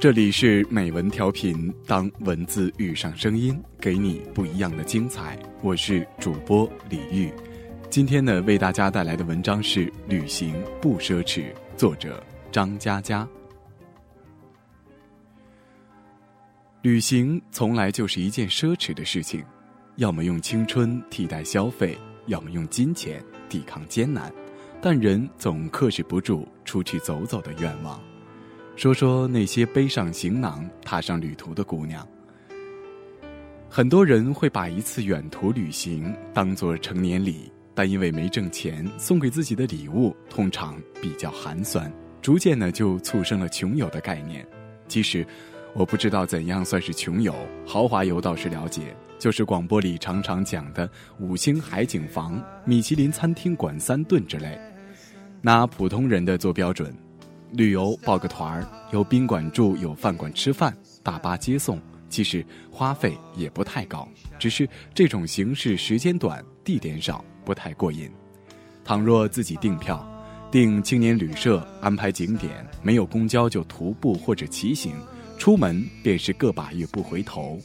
这里是美文调频，当文字遇上声音，给你不一样的精彩。我是主播李玉，今天呢，为大家带来的文章是《旅行不奢侈》，作者张嘉佳。旅行从来就是一件奢侈的事情，要么用青春替代消费，要么用金钱抵抗艰难，但人总克制不住出去走走的愿望。说说那些背上行囊、踏上旅途的姑娘。很多人会把一次远途旅行当作成年礼，但因为没挣钱，送给自己的礼物通常比较寒酸，逐渐呢就促生了穷游的概念。其实，我不知道怎样算是穷游，豪华游倒是了解，就是广播里常常讲的五星海景房、米其林餐厅管三顿之类，拿普通人的做标准。旅游报个团儿，有宾馆住，有饭馆吃饭，大巴接送，其实花费也不太高，只是这种形式时间短，地点少，不太过瘾。倘若自己订票，订青年旅社，安排景点，没有公交就徒步或者骑行，出门便是个把月不回头，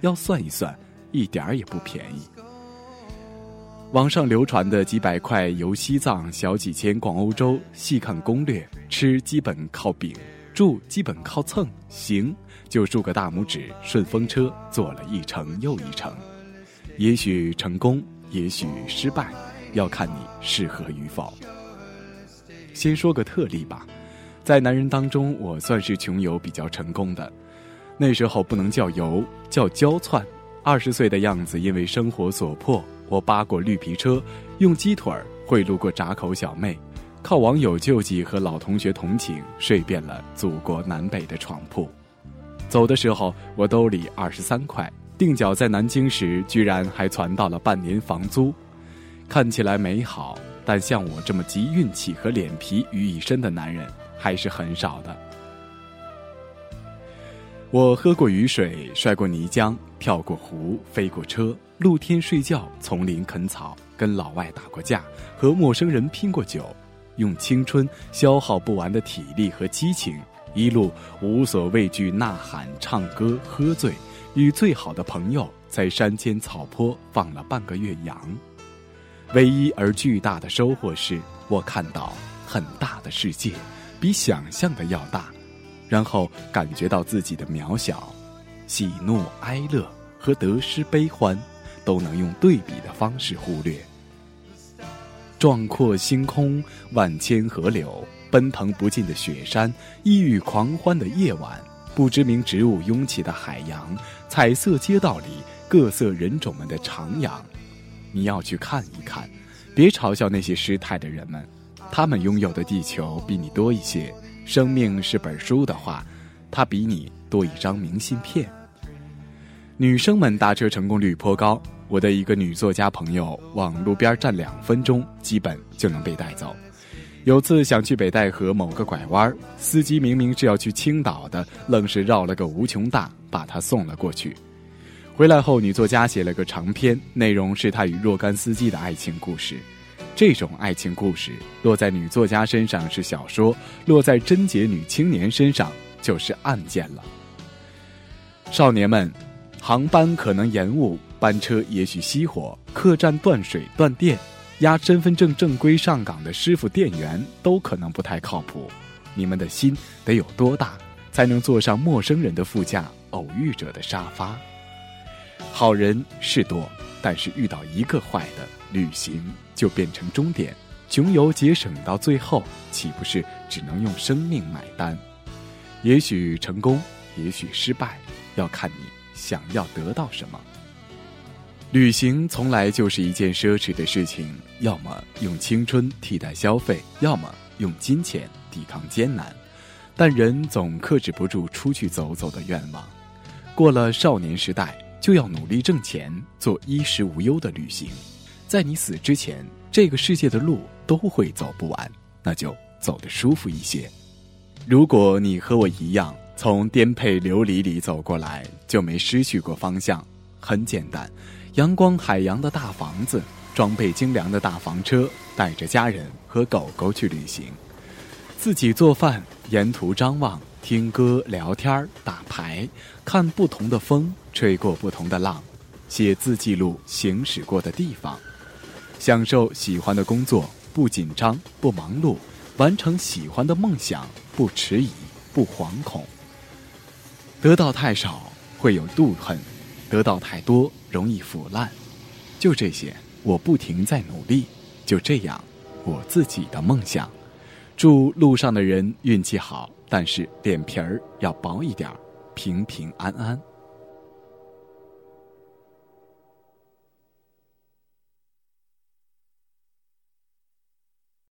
要算一算，一点儿也不便宜。网上流传的几百块游西藏，小几千逛欧洲，细看攻略，吃基本靠饼，住基本靠蹭，行就竖个大拇指，顺风车坐了一程又一程，也许成功，也许失败，要看你适合与否。先说个特例吧，在男人当中，我算是穷游比较成功的，那时候不能叫游，叫焦窜，二十岁的样子，因为生活所迫。我扒过绿皮车，用鸡腿儿贿赂过闸口小妹，靠网友救济和老同学同情，睡遍了祖国南北的床铺。走的时候，我兜里二十三块，定脚在南京时，居然还攒到了半年房租。看起来美好，但像我这么集运气和脸皮于一身的男人，还是很少的。我喝过雨水，摔过泥浆，跳过湖，飞过车。露天睡觉，丛林啃草，跟老外打过架，和陌生人拼过酒，用青春消耗不完的体力和激情，一路无所畏惧，呐喊、唱歌、喝醉，与最好的朋友在山间草坡放了半个月羊。唯一而巨大的收获是我看到很大的世界，比想象的要大，然后感觉到自己的渺小，喜怒哀乐和得失悲欢。都能用对比的方式忽略。壮阔星空，万千河流，奔腾不尽的雪山，异域狂欢的夜晚，不知名植物拥挤的海洋，彩色街道里各色人种们的徜徉，你要去看一看，别嘲笑那些失态的人们，他们拥有的地球比你多一些。生命是本书的话，它比你多一张明信片。女生们搭车成功率颇高。我的一个女作家朋友往路边站两分钟，基本就能被带走。有次想去北戴河某个拐弯，司机明明是要去青岛的，愣是绕了个无穷大，把她送了过去。回来后，女作家写了个长篇，内容是她与若干司机的爱情故事。这种爱情故事落在女作家身上是小说，落在贞洁女青年身上就是案件了。少年们，航班可能延误。班车也许熄火，客栈断水断电，押身份证正规上岗的师傅店员都可能不太靠谱。你们的心得有多大，才能坐上陌生人的副驾，偶遇者的沙发？好人是多，但是遇到一个坏的，旅行就变成终点。穷游节省到最后，岂不是只能用生命买单？也许成功，也许失败，要看你想要得到什么。旅行从来就是一件奢侈的事情，要么用青春替代消费，要么用金钱抵抗艰难。但人总克制不住出去走走的愿望。过了少年时代，就要努力挣钱，做衣食无忧的旅行。在你死之前，这个世界的路都会走不完，那就走得舒服一些。如果你和我一样，从颠沛流离里走过来，就没失去过方向。很简单。阳光海洋的大房子，装备精良的大房车，带着家人和狗狗去旅行，自己做饭，沿途张望，听歌、聊天、打牌，看不同的风，吹过不同的浪，写字记录行驶过的地方，享受喜欢的工作，不紧张，不忙碌，完成喜欢的梦想，不迟疑，不惶恐。得到太少会有妒恨，得到太多容易腐烂。就这些，我不停在努力。就这样，我自己的梦想。祝路上的人运气好，但是脸皮儿要薄一点，平平安安。